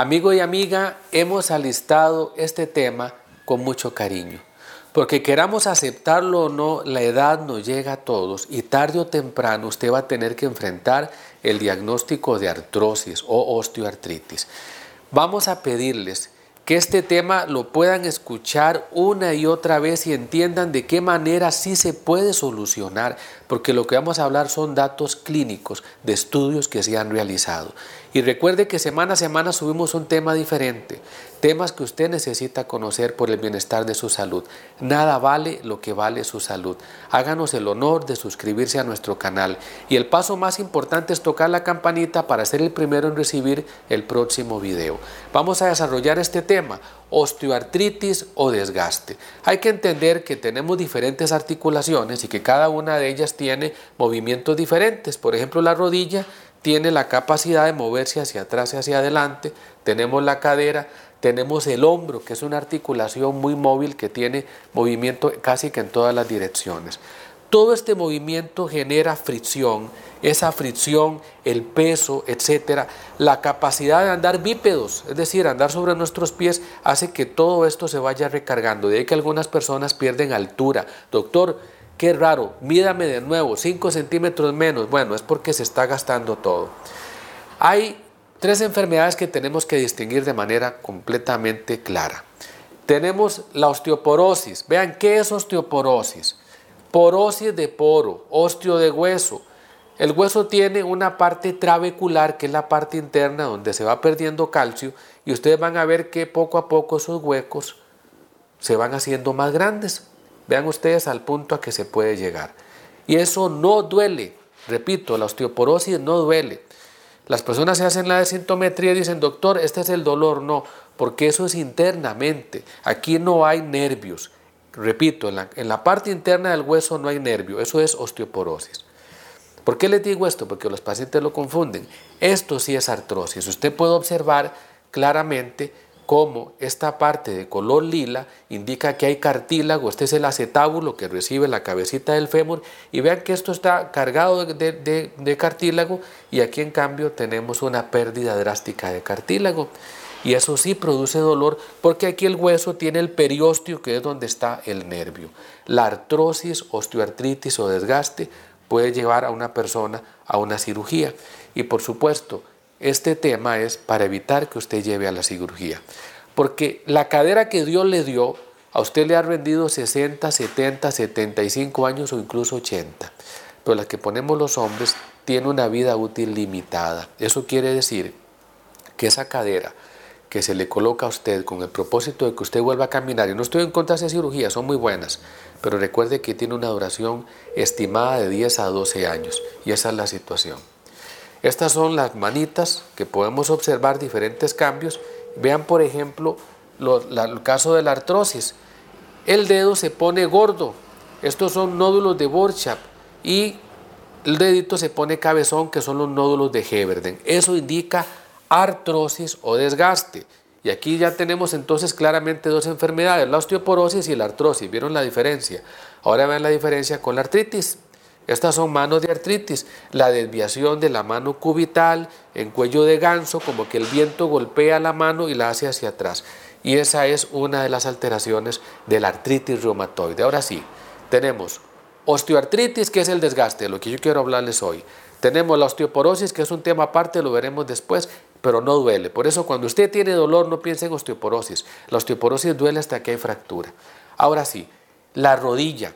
Amigo y amiga, hemos alistado este tema con mucho cariño. Porque queramos aceptarlo o no, la edad nos llega a todos y tarde o temprano usted va a tener que enfrentar el diagnóstico de artrosis o osteoartritis. Vamos a pedirles que este tema lo puedan escuchar una y otra vez y entiendan de qué manera sí se puede solucionar, porque lo que vamos a hablar son datos clínicos de estudios que se han realizado. Y recuerde que semana a semana subimos un tema diferente, temas que usted necesita conocer por el bienestar de su salud. Nada vale lo que vale su salud. Háganos el honor de suscribirse a nuestro canal. Y el paso más importante es tocar la campanita para ser el primero en recibir el próximo video. Vamos a desarrollar este tema, osteoartritis o desgaste. Hay que entender que tenemos diferentes articulaciones y que cada una de ellas tiene movimientos diferentes. Por ejemplo, la rodilla tiene la capacidad de moverse hacia atrás y hacia adelante, tenemos la cadera, tenemos el hombro, que es una articulación muy móvil que tiene movimiento casi que en todas las direcciones. Todo este movimiento genera fricción, esa fricción, el peso, etcétera, la capacidad de andar bípedos, es decir, andar sobre nuestros pies, hace que todo esto se vaya recargando. De ahí que algunas personas pierden altura. Doctor, Qué raro, mídame de nuevo, 5 centímetros menos. Bueno, es porque se está gastando todo. Hay tres enfermedades que tenemos que distinguir de manera completamente clara. Tenemos la osteoporosis. Vean, ¿qué es osteoporosis? Porosis de poro, osteo de hueso. El hueso tiene una parte trabecular, que es la parte interna donde se va perdiendo calcio, y ustedes van a ver que poco a poco esos huecos se van haciendo más grandes. Vean ustedes al punto a que se puede llegar. Y eso no duele. Repito, la osteoporosis no duele. Las personas se hacen la desintometría y dicen, doctor, este es el dolor. No, porque eso es internamente. Aquí no hay nervios. Repito, en la, en la parte interna del hueso no hay nervio. Eso es osteoporosis. ¿Por qué les digo esto? Porque los pacientes lo confunden. Esto sí es artrosis. Usted puede observar claramente como esta parte de color lila indica que hay cartílago, este es el acetábulo que recibe la cabecita del fémur y vean que esto está cargado de, cartílago y aquí en cambio tenemos una pérdida drástica de cartílago y eso sí produce dolor porque aquí el hueso tiene el periósteo que es donde está el nervio. La artrosis, osteoartritis o desgaste puede llevar a una persona a una cirugía y por supuesto este tema es para evitar que usted lleve a la cirugía. Porque la cadera que Dios le dio, a usted le ha rendido 60, 70, 75 años o incluso 80. Pero la que ponemos los hombres tiene una vida útil limitada. Eso quiere decir que esa cadera que se le coloca a usted con el propósito de que usted vuelva a caminar, y no estoy en contra de esa cirugía, son muy buenas, pero recuerde que tiene una duración estimada de 10 a 12 años, y esa es la situación. Estas son las manitas que podemos observar diferentes cambios. Vean, por ejemplo, el caso de la artrosis. El dedo se pone gordo. Estos son nódulos de Borchardt y el dedito se pone cabezón, que son los nódulos de Heberden. Eso indica artrosis o desgaste. Y aquí ya tenemos entonces claramente dos enfermedades, la osteoporosis y la artrosis. ¿Vieron la diferencia? Ahora vean la diferencia con la artritis. Estas son manos de artritis, la desviación de la mano cubital en cuello de ganso, como que el viento golpea la mano y la hace hacia atrás. Y esa es una de las alteraciones de la artritis reumatoide. Ahora sí, tenemos osteoartritis, que es el desgaste, lo que yo quiero hablarles hoy. Tenemos la osteoporosis, que es un tema aparte, lo veremos después, pero no duele. Por eso cuando usted tiene dolor, no piense en osteoporosis. La osteoporosis duele hasta que hay fractura. Ahora sí, la rodilla.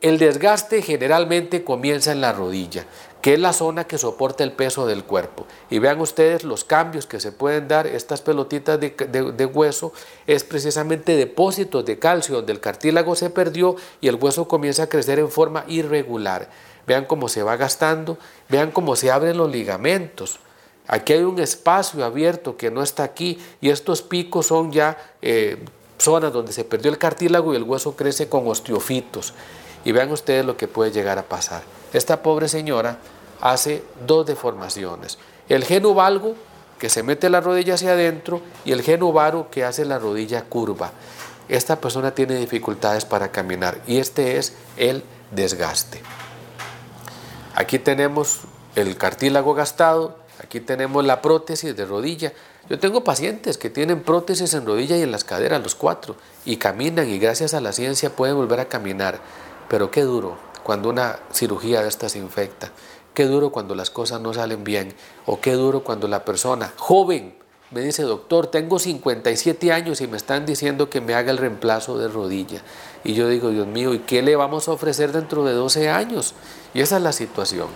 El desgaste generalmente comienza en la rodilla, que es la zona que soporta el peso del cuerpo. Y vean ustedes los cambios que se pueden dar, estas pelotitas de, hueso, es precisamente depósitos de calcio donde el cartílago se perdió y el hueso comienza a crecer en forma irregular. Vean cómo se va gastando, vean cómo se abren los ligamentos. Aquí hay un espacio abierto que no está aquí y estos picos son ya eh, zonas donde se perdió el cartílago y el hueso crece con osteofitos. Y vean ustedes lo que puede llegar a pasar. Esta pobre señora hace dos deformaciones. El geno valgo, que se mete la rodilla hacia adentro, y el geno varo, que hace la rodilla curva. Esta persona tiene dificultades para caminar y este es el desgaste. Aquí tenemos el cartílago gastado, aquí tenemos la prótesis de rodilla. Yo tengo pacientes que tienen prótesis en rodilla y en las caderas, los cuatro, y caminan y gracias a la ciencia pueden volver a caminar. Pero qué duro cuando una cirugía de estas infecta. Qué duro cuando las cosas no salen bien. O qué duro cuando la persona joven me dice, doctor, tengo 57 años y me están diciendo que me haga el reemplazo de rodilla. Y yo digo, Dios mío, ¿y qué le vamos a ofrecer dentro de 12 años? Y esa es la situación.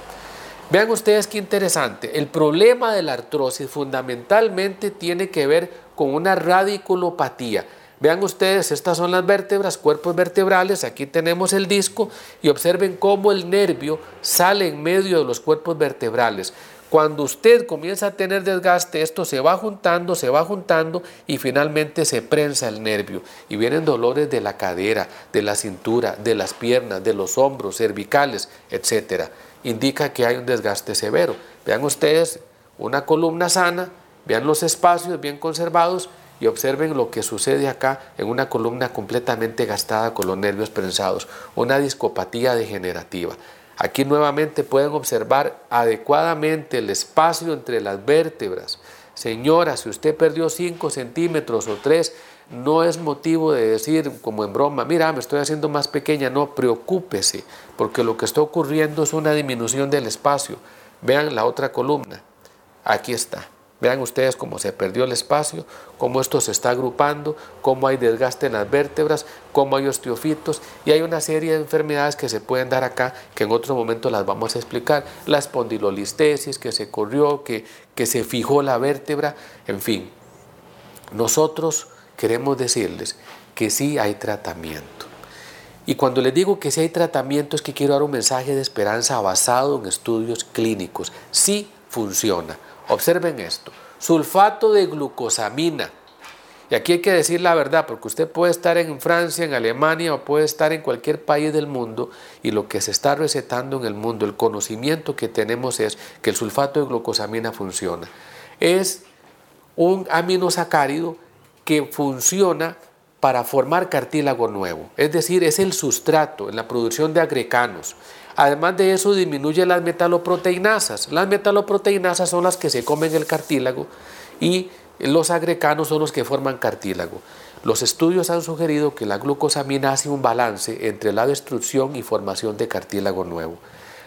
Vean ustedes qué interesante. El problema de la artrosis fundamentalmente tiene que ver con una radiculopatía. Vean ustedes, estas son las vértebras, cuerpos vertebrales, aquí tenemos el disco y observen cómo el nervio sale en medio de los cuerpos vertebrales. Cuando usted comienza a tener desgaste, esto se va juntando, se va juntando y finalmente se prensa el nervio. Y vienen dolores de la cadera, de la cintura, de las piernas, de los hombros, cervicales, etcétera indica que hay un desgaste severo. Vean ustedes una columna sana, vean los espacios bien conservados y observen lo que sucede acá en una columna completamente gastada con los nervios prensados, una discopatía degenerativa. Aquí nuevamente pueden observar adecuadamente el espacio entre las vértebras. Señora, si usted perdió 5 centímetros o 3, no es motivo de decir como en broma, mira, me estoy haciendo más pequeña, no, preocúpese, porque lo que está ocurriendo es una disminución del espacio. Vean la otra columna, aquí está. Vean ustedes cómo se perdió el espacio, cómo esto se está agrupando, cómo hay desgaste en las vértebras, cómo hay osteofitos y hay una serie de enfermedades que se pueden dar acá que en otro momento las vamos a explicar. La espondilolistesis que se corrió, que, que se fijó la vértebra, en fin. Nosotros queremos decirles que sí hay tratamiento. Y cuando les digo que sí hay tratamiento es que quiero dar un mensaje de esperanza basado en estudios clínicos. Sí funciona. Observen esto. Sulfato de glucosamina. Y aquí hay que decir la verdad, porque usted puede estar en Francia, en Alemania o puede estar en cualquier país del mundo y lo que se está recetando en el mundo, el conocimiento que tenemos es que el sulfato de glucosamina funciona. Es un aminosacárido que funciona para formar cartílago nuevo, es decir, es el sustrato en la producción de agrecanos. Además de eso disminuye las metaloproteinasas. Las metaloproteinasas son las que se comen el cartílago y los agrecanos son los que forman cartílago. Los estudios han sugerido que la glucosamina hace un balance entre la destrucción y formación de cartílago nuevo.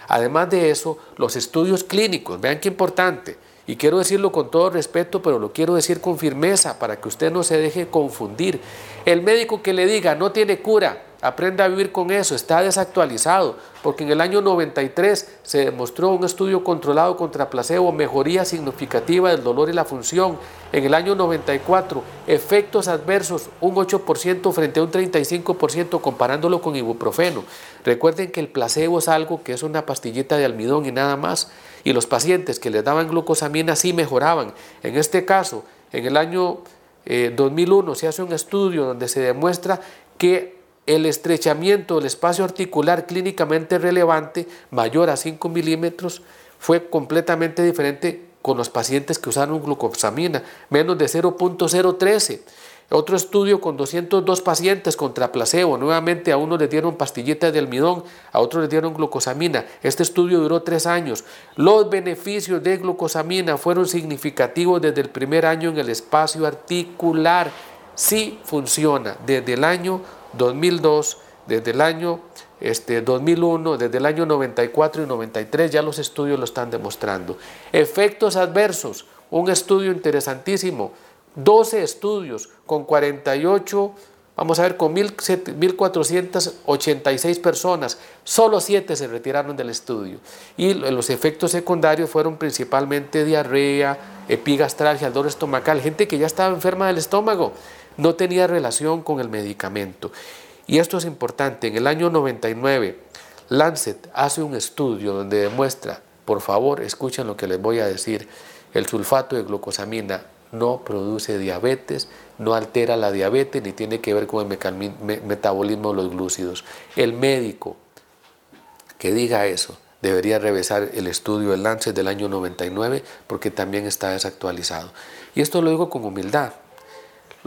Además de eso, los estudios clínicos, vean qué importante, y quiero decirlo con todo respeto, pero lo quiero decir con firmeza para que usted no se deje confundir. El médico que le diga no tiene cura, aprenda a vivir con eso, está desactualizado, porque en el año 93 se demostró un estudio controlado contra placebo, mejoría significativa del dolor y la función. En el año 94, efectos adversos, un 8% frente a un 35% comparándolo con ibuprofeno. Recuerden que el placebo es algo que es una pastillita de almidón y nada más y los pacientes que les daban glucosamina sí mejoraban. En este caso, en el año 2001 eh, se hace un estudio donde se demuestra que el estrechamiento del espacio articular clínicamente relevante, mayor a 5 milímetros, fue completamente diferente con los pacientes que usaron glucosamina, menos de 0.013. Otro estudio con 202 pacientes contra placebo. Nuevamente a uno le dieron pastillitas de almidón, a otro le dieron glucosamina. Este estudio duró tres años. Los beneficios de glucosamina fueron significativos desde el primer año en el espacio articular. Sí funciona desde el año 2002, desde el año este, 2001, desde el año 94 y 93 ya los estudios lo están demostrando. Efectos adversos, un estudio interesantísimo 12 estudios con 48, vamos a ver, con 1.486 personas, solo 7 se retiraron del estudio. Y los efectos secundarios fueron principalmente diarrea, epigastralgia, dolor estomacal, gente que ya estaba enferma del estómago, no tenía relación con el medicamento. Y esto es importante, en el año 99, Lancet hace un estudio donde demuestra, por favor, escuchen lo que les voy a decir, el sulfato de glucosamina no produce diabetes, no altera la diabetes ni tiene que ver con el metabolismo de los glúcidos. El médico que diga eso debería revisar el estudio del Lancet del año 99 porque también está desactualizado. Y esto lo digo con humildad.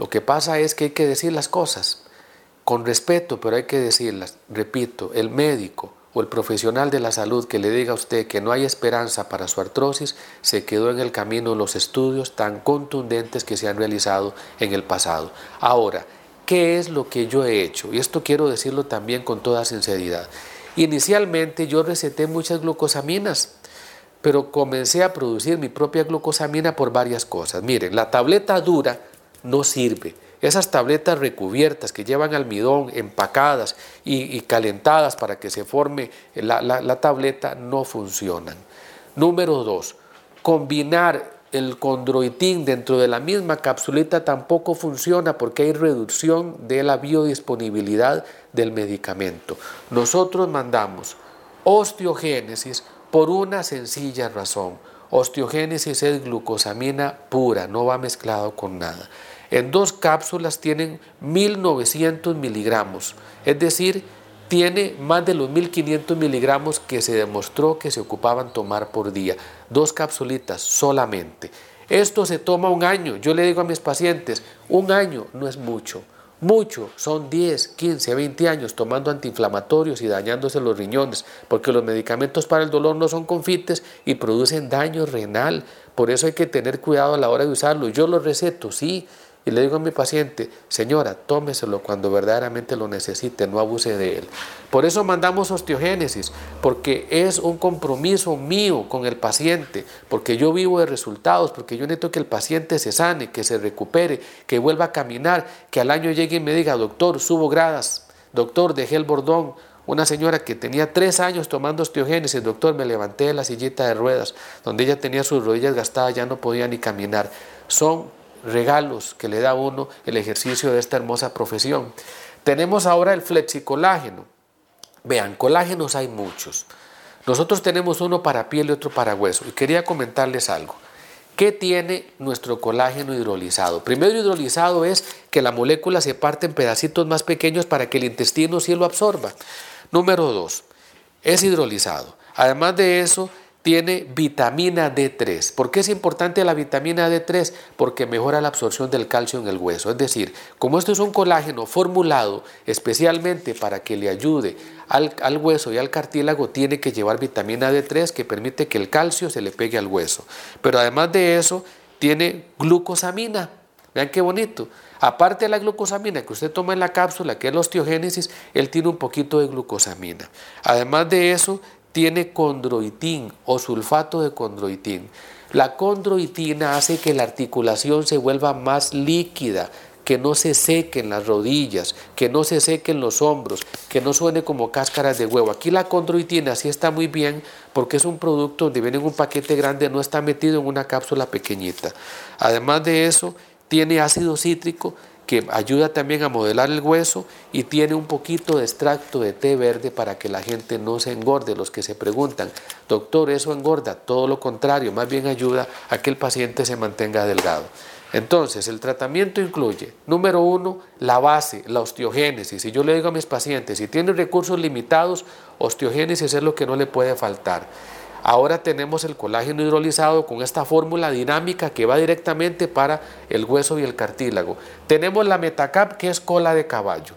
Lo que pasa es que hay que decir las cosas con respeto, pero hay que decirlas. Repito, el médico o el profesional de la salud que le diga a usted que no hay esperanza para su artrosis se quedó en el camino los estudios tan contundentes que se han realizado en el pasado. Ahora, ¿qué es lo que yo he hecho? Y esto quiero decirlo también con toda sinceridad. Inicialmente yo receté muchas glucosaminas, pero comencé a producir mi propia glucosamina por varias cosas. Miren, la tableta dura no sirve esas tabletas recubiertas que llevan almidón, empacadas y, calentadas para que se forme la, la tableta, no funcionan. Número dos, combinar el condroitín dentro de la misma capsulita tampoco funciona porque hay reducción de la biodisponibilidad del medicamento. Nosotros mandamos osteogénesis por una sencilla razón. Osteogénesis es glucosamina pura, no va mezclado con nada. En dos cápsulas tienen 1900 miligramos, es decir, tiene más de los 1500 miligramos que se demostró que se ocupaban tomar por día. Dos capsulitas solamente. Esto se toma un año. Yo le digo a mis pacientes, un año no es mucho. Mucho, son 10, 15, 20 años tomando antiinflamatorios y dañándose los riñones, porque los medicamentos para el dolor no son confites y producen daño renal. Por eso hay que tener cuidado a la hora de usarlo. Yo los receto, sí, y le digo a mi paciente, señora, tómeselo cuando verdaderamente lo necesite, no abuse de él. Por eso mandamos osteogénesis, porque es un compromiso mío con el paciente, porque yo vivo de resultados, porque yo necesito que el paciente se sane, que se recupere, que vuelva a caminar, que al año llegue y me diga, doctor, subo gradas, doctor, dejé el bordón, una señora que tenía tres años tomando osteogénesis, doctor, me levanté de la sillita de ruedas, donde ella tenía sus rodillas gastadas, ya no podía ni caminar. Son regalos que le da uno el ejercicio de esta hermosa profesión. Tenemos ahora el flexicolágeno. Vean, colágenos hay muchos. Nosotros tenemos uno para piel y otro para hueso. Y quería comentarles algo. ¿Qué tiene nuestro colágeno hidrolizado? Primero hidrolizado es que la molécula se parte en pedacitos más pequeños para que el intestino sí lo absorba. Número dos, es hidrolizado. Además de eso, tiene vitamina D3. ¿Por qué es importante la vitamina D3? Porque mejora la absorción del calcio en el hueso. Es decir, como esto es un colágeno formulado especialmente para que le ayude al, hueso y al cartílago, tiene que llevar vitamina D3 que permite que el calcio se le pegue al hueso. Pero además de eso, tiene glucosamina. Vean qué bonito. Aparte de la glucosamina que usted toma en la cápsula, que es la osteogénesis, él tiene un poquito de glucosamina. Además de eso, tiene condroitín o sulfato de condroitín. La condroitina hace que la articulación se vuelva más líquida, que no se sequen las rodillas, que no se sequen los hombros, que no suene como cáscaras de huevo. Aquí la condroitina sí está muy bien porque es un producto donde viene en un paquete grande, no está metido en una cápsula pequeñita. Además de eso, tiene ácido cítrico que ayuda también a modelar el hueso y tiene un poquito de extracto de té verde para que la gente no se engorde. Los que se preguntan, doctor, ¿eso engorda? Todo lo contrario, más bien ayuda a que el paciente se mantenga delgado. Entonces, el tratamiento incluye, número uno, la base, la osteogénesis. Y yo le digo a mis pacientes, si tienen recursos limitados, osteogénesis es lo que no le puede faltar. Ahora tenemos el colágeno hidrolizado con esta fórmula dinámica que va directamente para el hueso y el cartílago. Tenemos la Metacap que es cola de caballo.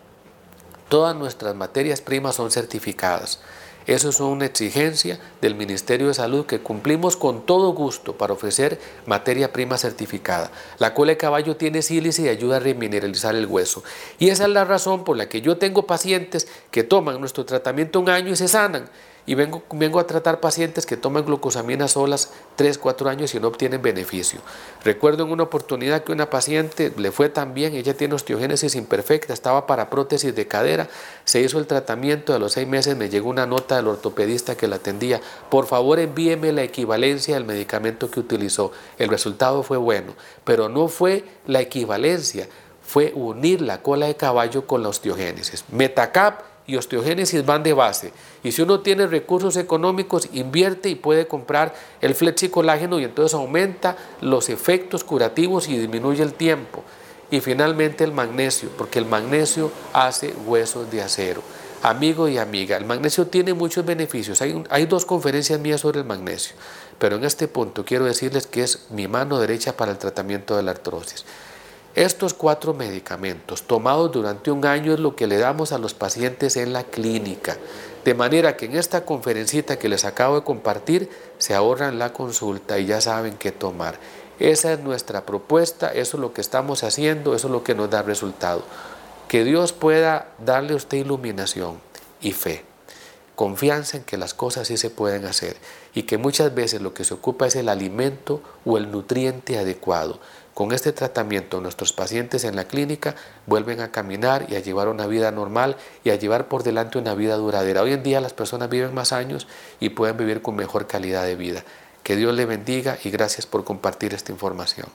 Todas nuestras materias primas son certificadas. Eso es una exigencia del Ministerio de Salud que cumplimos con todo gusto para ofrecer materia prima certificada. La cola de caballo tiene sílice y ayuda a remineralizar el hueso. Y esa es la razón por la que yo tengo pacientes que toman nuestro tratamiento un año y se sanan y vengo, vengo a tratar pacientes que toman glucosaminas solas 3, 4 años y no obtienen beneficio. Recuerdo en una oportunidad que una paciente le fue tan bien, ella tiene osteogénesis imperfecta, estaba para prótesis de cadera, se hizo el tratamiento, a los 6 meses me llegó una nota del ortopedista que la atendía, por favor envíeme la equivalencia del medicamento que utilizó. El resultado fue bueno, pero no fue la equivalencia, fue unir la cola de caballo con la osteogénesis. Metacap y osteogénesis van de base. Y si uno tiene recursos económicos, invierte y puede comprar el flexicolágeno y entonces aumenta los efectos curativos y disminuye el tiempo. Y finalmente el magnesio, porque el magnesio hace huesos de acero. Amigo y amiga, el magnesio tiene muchos beneficios. Hay, hay dos conferencias mías sobre el magnesio, pero en este punto quiero decirles que es mi mano derecha para el tratamiento de la artrosis. Estos cuatro medicamentos tomados durante un año es lo que le damos a los pacientes en la clínica. De manera que en esta conferencita que les acabo de compartir se ahorran la consulta y ya saben qué tomar. Esa es nuestra propuesta, eso es lo que estamos haciendo, eso es lo que nos da resultado. Que Dios pueda darle a usted iluminación y fe confianza en que las cosas sí se pueden hacer y que muchas veces lo que se ocupa es el alimento o el nutriente adecuado. Con este tratamiento nuestros pacientes en la clínica vuelven a caminar y a llevar una vida normal y a llevar por delante una vida duradera. Hoy en día las personas viven más años y pueden vivir con mejor calidad de vida. Que Dios le bendiga y gracias por compartir esta información.